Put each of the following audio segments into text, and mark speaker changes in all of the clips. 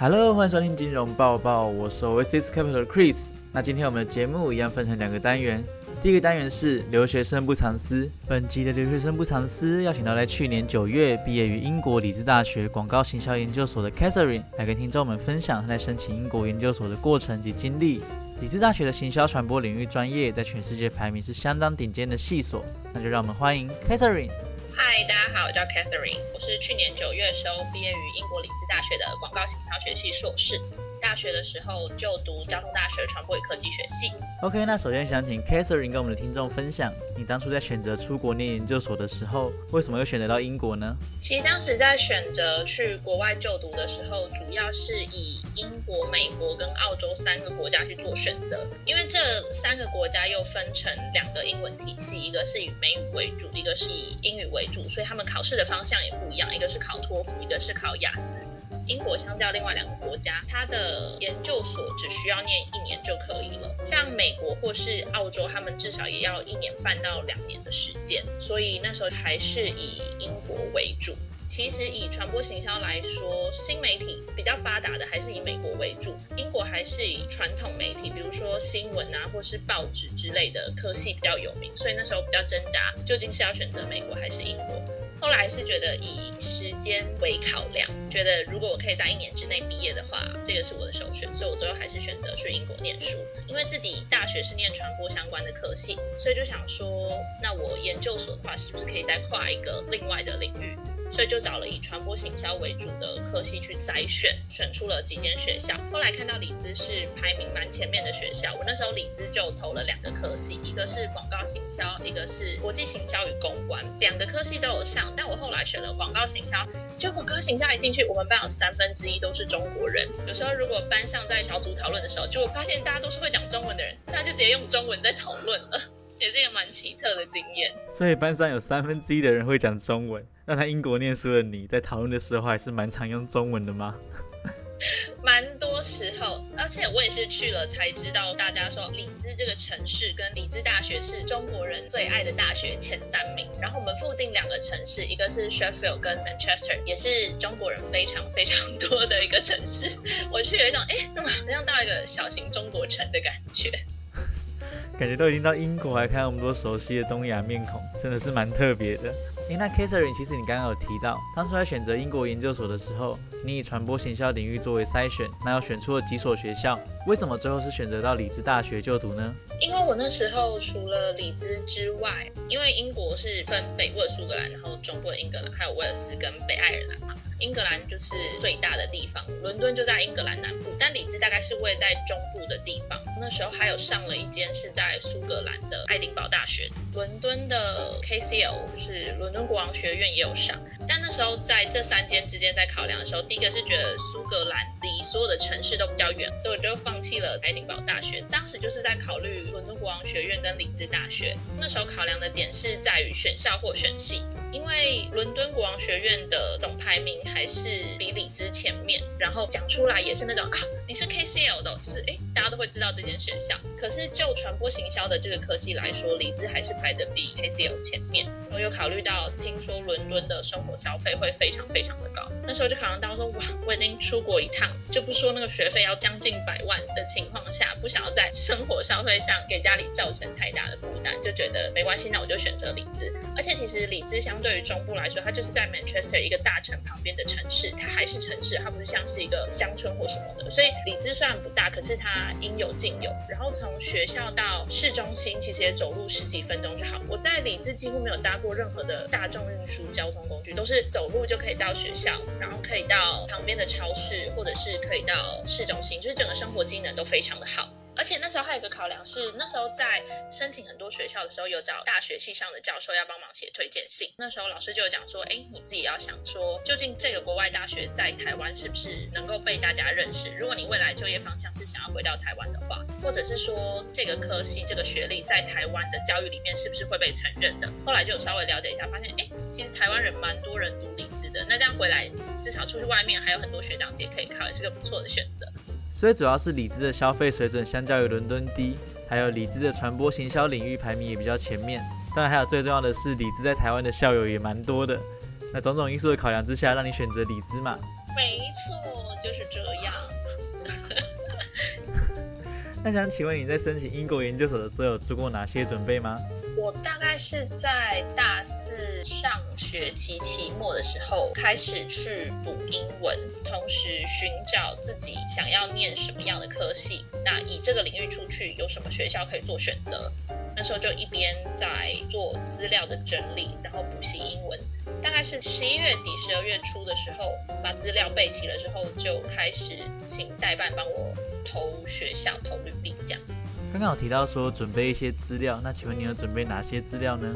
Speaker 1: Hello，欢迎收听金融报报，我是 Oasis Capital 的 Chris。那今天我们的节目一样分成两个单元，第一个单元是留学生不藏私。本集的留学生不藏私邀请到在去年九月毕业于英国里兹大学广告行销研究所的 Catherine 来跟听众们分享她在申请英国研究所的过程及经历。里兹大学的行销传播领域专业在全世界排名是相当顶尖的系所，那就让我们欢迎 Catherine。
Speaker 2: 嗨，大家好，我叫 Catherine，我是去年九月时候毕业于英国林兹大学的广告行销学系硕士。大学的时候就读交通大学传播与科技学系。
Speaker 1: OK，那首先想请 Catherine 跟我们的听众分享，你当初在选择出国念研究所的时候，为什么又选择到英国呢？
Speaker 2: 其实当时在选择去国外就读的时候，主要是以英国、美国跟澳洲三个国家去做选择，因为这三个国家又分成两个英文体系，一个是以美语为主，一个是以英语为主，所以他们考试的方向也不一样，一个是考托福，一个是考雅思。英国相较另外两个国家，它的研究所只需要念一年就可以了。像美国或是澳洲，他们至少也要一年半到两年的时间。所以那时候还是以英国为主。其实以传播行销来说，新媒体比较发达的还是以美国为主。英国还是以传统媒体，比如说新闻啊或是报纸之类的科系比较有名。所以那时候比较挣扎，究竟是要选择美国还是英国。后来是觉得以时间为考量，觉得如果我可以在一年之内毕业的话，这个是我的首选，所以我最后还是选择去英国念书。因为自己大学是念传播相关的科系，所以就想说，那我研究所的话，是不是可以再跨一个另外的领域？所以就找了以传播行销为主的科系去筛选，选出了几间学校。后来看到李资是排名蛮前面的学校，我那时候李资就投了两个科系，一个是广告行销，一个是国际行销与公关，两个科系都有上。但我后来选了广告行销，就广告行销一进去，我们班有三分之一都是中国人。有时候如果班上在小组讨论的时候，就发现大家都是会讲中文的人，大家就直接用中文在讨论了，也是一个蛮奇特的经验。
Speaker 1: 所以班上有三分之一的人会讲中文。那在英国念书的你在讨论的时候还是蛮常用中文的吗？
Speaker 2: 蛮多时候，而且我也是去了才知道，大家说里兹这个城市跟里兹大学是中国人最爱的大学前三名。然后我们附近两个城市，一个是 Sheffield 跟 Manchester，也是中国人非常非常多的一个城市。我去有一种哎，怎么好像到一个小型中国城的感觉？
Speaker 1: 感觉都已经到英国，还看到那么多熟悉的东亚面孔，真的是蛮特别的。诶，那 Catherine，其实你刚刚有提到，当初在选择英国研究所的时候，你以传播行销领域作为筛选，那要选出了几所学校，为什么最后是选择到里兹大学就读呢？
Speaker 2: 因为我那时候除了里兹之外，因为英国是分北部的苏格兰，然后中部的英格兰，还有威尔斯跟北爱尔兰嘛。英格兰就是最大的地方，伦敦就在英格兰南部，但里兹大概是位在中部的地方。那时候还有上了一间是在苏格兰的爱丁堡大学，伦敦的 KCL 就是伦敦国王学院也有上。但那时候在这三间之间在考量的时候，第一个是觉得苏格兰离所有的城市都比较远，所以我就放弃了爱丁堡大学。当时就是在考虑伦敦国王学院跟里兹大学。那时候考量的点是在于选校或选系。因为伦敦国王学院的总排名还是比里兹前面，然后讲出来也是那种啊，你是 KCL 的，就是哎，大家都会知道这间学校。可是就传播行销的这个科系来说，里兹还是排的比 KCL 前面。我有考虑到，听说伦敦的生活消费会非常非常的高，那时候就考量到说，哇，我已经出国一趟，就不说那个学费要将近百万的情况下，不想要在生活消费上给家里造成太大的负担，就觉得没关系，那我就选择里兹。而且其实里兹相对于中部来说，它就是在 Manchester 一个大城旁边的城市，它还是城市，它不是像是一个乡村或什么的。所以里兹虽然不大，可是它应有尽有。然后从学校到市中心，其实也走路十几分钟就好。我在里兹几乎没有搭过任何的大众运输交通工具，都是走路就可以到学校，然后可以到旁边的超市，或者是可以到市中心，就是整个生活机能都非常的好。而且那时候还有一个考量是，那时候在申请很多学校的时候，有找大学系上的教授要帮忙写推荐信。那时候老师就有讲说，哎，你自己要想说，究竟这个国外大学在台湾是不是能够被大家认识？如果你未来就业方向是想要回到台湾的话，或者是说这个科系、这个学历在台湾的教育里面是不是会被承认的？后来就稍微了解一下，发现，哎，其实台湾人蛮多人读理职的，那这样回来至少出去外面还有很多学长姐可以考，也是个不错的选择。
Speaker 1: 所以主要是李子的消费水准相较于伦敦低，还有李子的传播行销领域排名也比较前面。当然还有最重要的是，李子在台湾的校友也蛮多的。那种种因素的考量之下，让你选择李子嘛？
Speaker 2: 没错，就是这样。
Speaker 1: 那想请问你在申请英国研究所的时候有做过哪些准备吗？
Speaker 2: 我大概是在大四上学期期末的时候开始去补英文，同时寻找自己想要念什么样的科系。那以这个领域出去，有什么学校可以做选择？那时候就一边在做资料的整理，然后补习英文。大概是十一月底、十二月初的时候，把资料备齐了之后，就开始请代办帮我投学校、投履历这样。
Speaker 1: 刚刚有提到说准备一些资料，那请问你有准备哪些资料呢？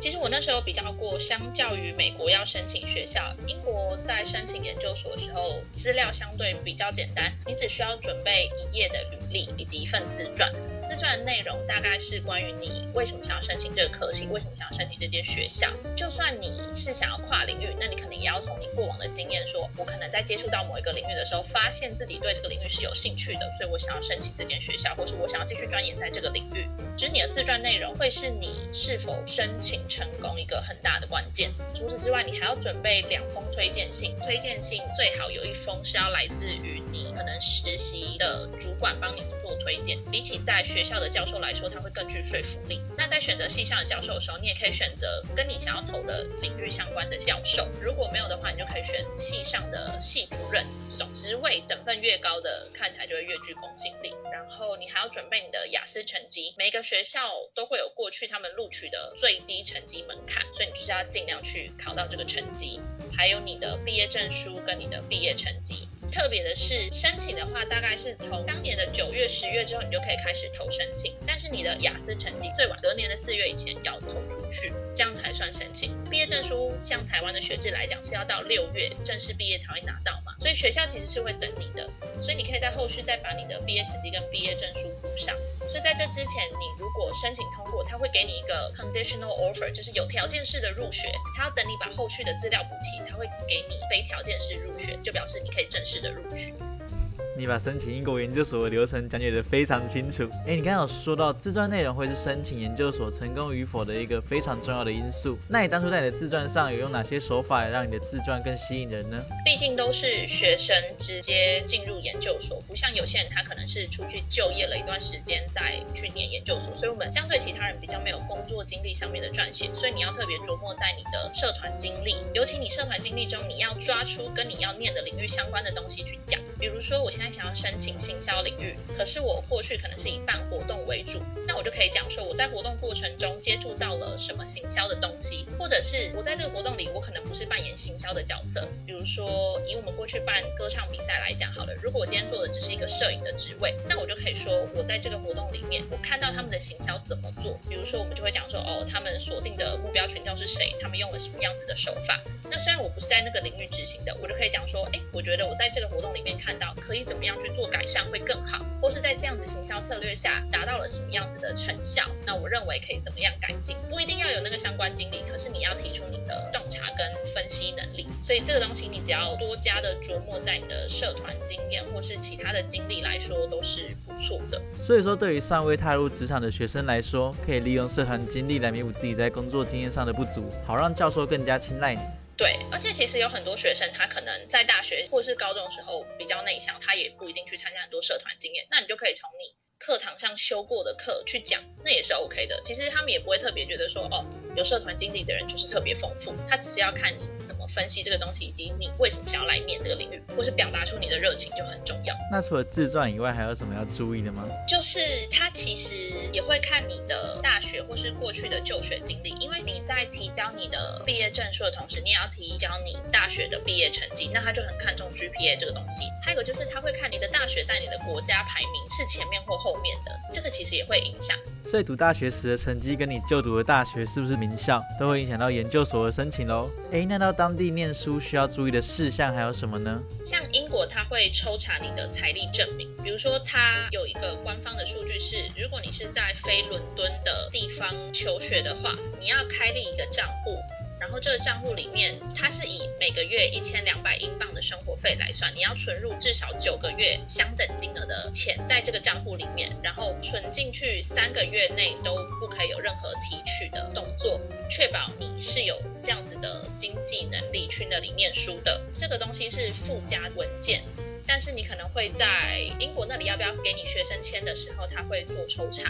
Speaker 2: 其实我那时候比较过，相较于美国要申请学校，英国在申请研究所的时候，资料相对比较简单，你只需要准备一页的履历以及一份自传。自传的内容大概是关于你为什么想要申请这个科系，为什么想要申请这间学校。就算你是想要跨领域，那你肯定也要从你过往的经验说，我可能在接触到某一个领域的时候，发现自己对这个领域是有兴趣的，所以我想要申请这间学校，或是我想要继续钻研在这个领域。其实你的自传内容会是你是否申请成功一个很大的关键。除此之外，你还要准备两封推荐信，推荐信最好有一封是要来自于你可能实习的主管帮你做推荐，比起在学校的教授来说，他会更具说服力。那在选择系上的教授的时候，你也可以选择跟你想要投的领域相关的教授。如果没有的话，你就可以选系上的系主任这种职位等分越高的，看起来就会越具公信力。然后你还要准备你的雅思成绩，每个学校都会有过去他们录取的最低成绩门槛，所以你就是要尽量去考到这个成绩。还有你的毕业证书跟你的毕业成绩。特别的是，申请的话，大概是从当年的九月、十月之后，你就可以开始投申请。但是你的雅思成绩最晚隔年的四月以前要投出去，这样算申请。毕业证书，像台湾的学制来讲，是要到六月正式毕业才会拿到嘛，所以学校其实是会等你的。所以你可以在后续再把你的毕业成绩跟毕业证书补上。所以在这之前，你如果申请通过，他会给你一个 conditional offer，就是有条件式的入学。他要等你把后续的资料补齐，才会给你非条件式入学，就表示你可以正式。的录取。
Speaker 1: 你把申请英国研究所的流程讲解得非常清楚。哎，你刚刚有说到自传内容会是申请研究所成功与否的一个非常重要的因素。那你当初在你的自传上有用哪些手法让你的自传更吸引人呢？
Speaker 2: 毕竟都是学生直接进入研究所，不像有些人他可能是出去就业了一段时间再去念研究所，所以我们相对其他人比较没有工作经历上面的撰写，所以你要特别琢磨在你的社团经历，尤其你社团经历中你要抓出跟你要念的领域相关的东西去讲。比如说我现在。想要申请行销领域，可是我过去可能是以办活动为主，那我就可以讲说我在活动过程中接触到了什么行销的东西，或者是我在这个活动里我可能不是扮演行销的角色，比如说以我们过去办歌唱比赛来讲好了，如果我今天做的只是一个摄影的职位，那我就可以说我在这个活动里面我看到他们的行销怎么做，比如说我们就会讲说哦，他们锁定的目标群众是谁，他们用了什么样子的手法。那虽然我不是在那个领域执行的，我就可以讲说，哎，我觉得我在这个活动里面看到可以怎怎么样去做改善会更好，或是在这样子行销策略下达到了什么样子的成效，那我认为可以怎么样改进，不一定要有那个相关经历，可是你要提出你的洞察跟分析能力，所以这个东西你只要多加的琢磨在你的社团经验或是其他的经历来说都是不错的。
Speaker 1: 所以说，对于尚未踏入职场的学生来说，可以利用社团经历来弥补自己在工作经验上的不足，好让教授更加青睐你。
Speaker 2: 对，而且其实有很多学生，他可能在大学或是高中时候比较内向，他也不一定去参加很多社团经验。那你就可以从你课堂上修过的课去讲，那也是 OK 的。其实他们也不会特别觉得说，哦，有社团经历的人就是特别丰富，他只是要看你。分析这个东西，以及你为什么想要来念这个领域，或是表达出你的热情就很重要。
Speaker 1: 那除了自传以外，还有什么要注意的吗？
Speaker 2: 就是他其实也会看你的大学或是过去的就学经历，因为你在提交你的毕业证书的同时，你也要提交你大学的毕业成绩，那他就很看重 GPA 这个东西。还有个就是他会看你的大学在你的国家排名是前面或后面的，这个其实也会影响。
Speaker 1: 所以读大学时的成绩跟你就读的大学是不是名校，都会影响到研究所的申请喽。哎，那到当地念书需要注意的事项还有什么呢？
Speaker 2: 像英国，他会抽查你的财力证明，比如说他有一个官方的数据是，如果你是在非伦敦的地方求学的话，你要开立一个账户。然后这个账户里面，它是以每个月一千两百英镑的生活费来算，你要存入至少九个月相等金额的钱在这个账户里面，然后存进去三个月内都不可以有任何提取的动作，确保你是有这样子的经济能力去那里念书的。这个东西是附加文件。但是你可能会在英国那里要不要给你学生签的时候，他会做抽查，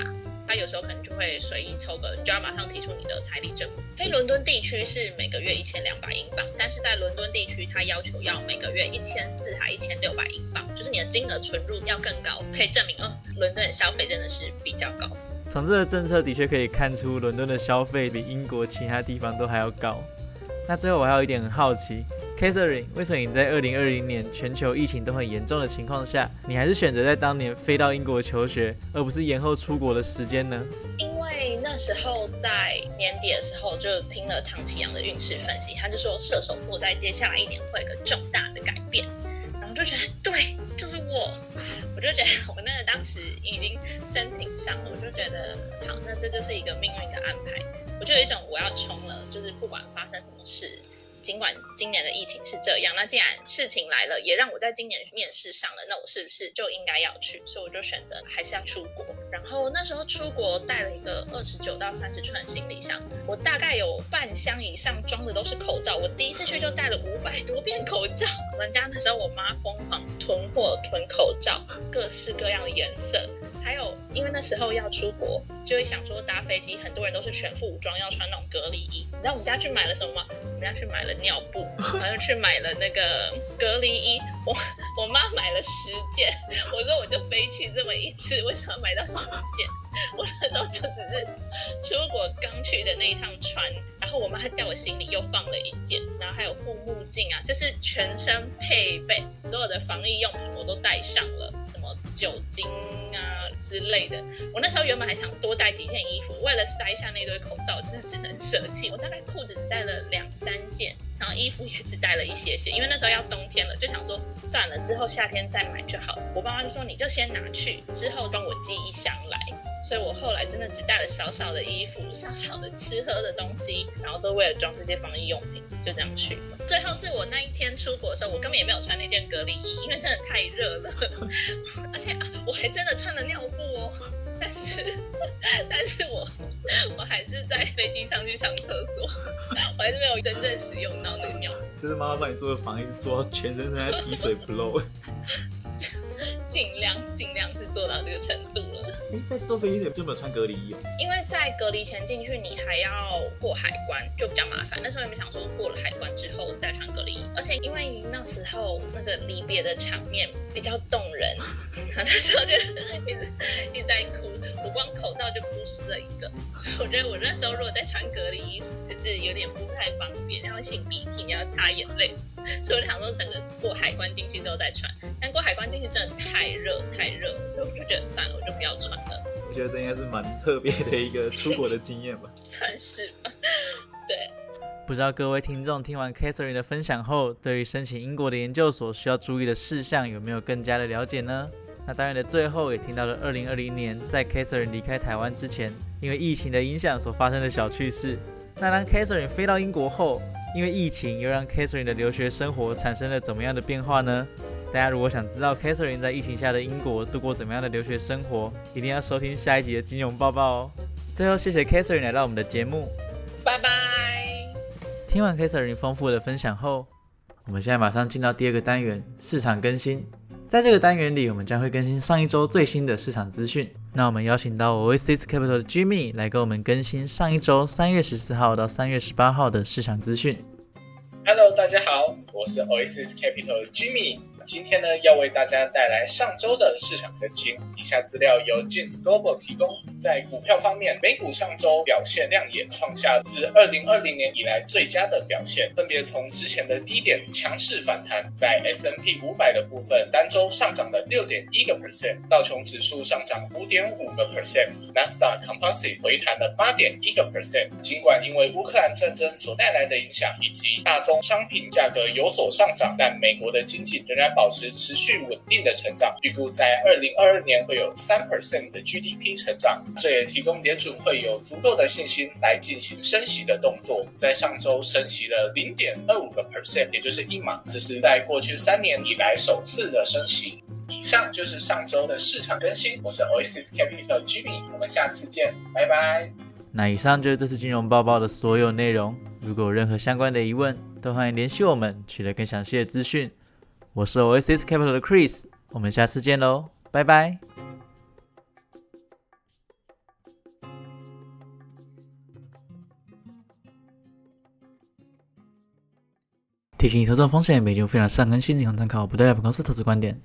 Speaker 2: 他有时候可能就会随意抽个，你就要马上提出你的财力证明。非伦敦地区是每个月一千两百英镑，但是在伦敦地区，他要求要每个月一千四还一千六百英镑，就是你的金额存入要更高，可以证明哦，伦敦的消费真的是比较高。
Speaker 1: 从这个政策的确可以看出，伦敦的消费比英国其他地方都还要高。那最后我还有一点很好奇，Catherine，为什么你在二零二零年全球疫情都很严重的情况下，你还是选择在当年飞到英国求学，而不是延后出国的时间呢？
Speaker 2: 因为那时候在年底的时候就听了唐启阳的运势分析，他就说射手座在接下来一年会有个重大的改变，然后就觉得对，就是我。我就觉得我那个当时已经申请上了，我就觉得好，那这就是一个命运的安排。我就有一种我要冲了，就是不管发生什么事。尽管今年的疫情是这样，那既然事情来了，也让我在今年面试上了，那我是不是就应该要去？所以我就选择还是要出国。然后那时候出国带了一个二十九到三十寸行李箱，我大概有半箱以上装的都是口罩。我第一次去就带了五百多片口罩。我们家那时候我妈疯狂囤货囤口罩，各式各样的颜色。还有，因为那时候要出国，就会想说搭飞机，很多人都是全副武装，要穿那种隔离衣。你知道我们家去买了什么吗？我们家去买了尿布，然后去买了那个隔离衣。我我妈买了十件，我说我就飞去这么一次，为什么买到十件？我那时候就只是出国刚去的那一趟穿，然后我妈在我行李又放了一件，然后还有护目镜啊，就是全身配备，所有的防疫用品我都带上了。什么酒精啊之类的，我那时候原本还想多带几件衣服，为了塞下那堆口罩，就是只能舍弃。我大概裤子只带了两三件，然后衣服也只带了一些些，因为那时候要冬天了，就想说算了，之后夏天再买就好。我爸妈就说你就先拿去，之后帮我寄一箱来。所以我后来真的只带了小小的衣服、小小的吃喝的东西，然后都为了装这些防疫用品，就这样去了。最后是我那一天出国的时候，我根本也没有穿那件隔离衣，因为真的太热了，而且我还真的穿了尿布哦。但是，但是我我还是在飞机上去上厕所，我还是没有真正使用到那个尿布。
Speaker 1: 这是妈妈帮你做的防疫，做到全身在滴水不漏。
Speaker 2: 尽量尽量是做到这个程度了。
Speaker 1: 哎，在坐飞机就没有穿隔离衣哦。
Speaker 2: 因为在隔离前进去，你还要过海关，就比较麻烦。那时候也没想说过了海关之后再穿隔离衣，而且因为那时候那个离别的场面比较动人，那时候就一直一直在哭，我光口罩就哭湿了一个。所以我觉得我那时候如果再穿隔离衣，就是有点不太方便，然后擤鼻涕，你要擦眼泪。所以我就想说，等着过海关进去之后再穿。但过海关进去真的太热太热了，所以我就觉得算了，我就不要穿了。
Speaker 1: 我觉得这应该是蛮特别的一个出国的经验吧。
Speaker 2: 算是吧。对。
Speaker 1: 不知道各位听众听完 Catherine 的分享后，对于申请英国的研究所需要注意的事项有没有更加的了解呢？那当然的最后也听到了2020年在 Catherine 离开台湾之前，因为疫情的影响所发生的小趣事。那当 Catherine 飞到英国后，因为疫情，又让 Catherine 的留学生活产生了怎么样的变化呢？大家如果想知道 Catherine 在疫情下的英国度过怎么样的留学生活，一定要收听下一集的金融报报哦。最后，谢谢 Catherine 来到我们的节目，
Speaker 2: 拜拜。
Speaker 1: 听完 Catherine 丰富的分享后，我们现在马上进到第二个单元——市场更新。在这个单元里，我们将会更新上一周最新的市场资讯。那我们邀请到 Oasis Capital 的 Jimmy 来给我们更新上一周三月十四号到三月十八号的市场资讯。
Speaker 3: Hello，大家好，我是 Oasis Capital 的 Jimmy。今天呢，要为大家带来上周的市场更新。以下资料由 James Global 提供。在股票方面，美股上周表现亮眼，创下自二零二零年以来最佳的表现，分别从之前的低点强势反弹。在 S N P 五百的部分，单周上涨了六点一个 percent，道琼指数上涨五点五个 percent，Nasdaq Composite 回弹了八点一个 percent。尽管因为乌克兰战争所带来的影响以及大宗商品价格有所上涨，但美国的经济仍然。保持持续稳定的成长，预估在二零二二年会有三 percent 的 GDP 成长，这也提供联准会有足够的信心来进行升息的动作。在上周升息了零点二五个 percent，也就是一码，这是在过去三年以来首次的升息。以上就是上周的市场更新，我是 Oasis Capital Jimmy，我们下次见，拜拜。
Speaker 1: 那以上就是这次金融报报的所有内容，如果有任何相关的疑问，都欢迎联系我们取得更详细的资讯。我是 Oasis Capital 的 Chris，我们下次见喽，拜拜。提醒你，投资风险，美金非常善更新，仅供参考，不代表本公司投资观点。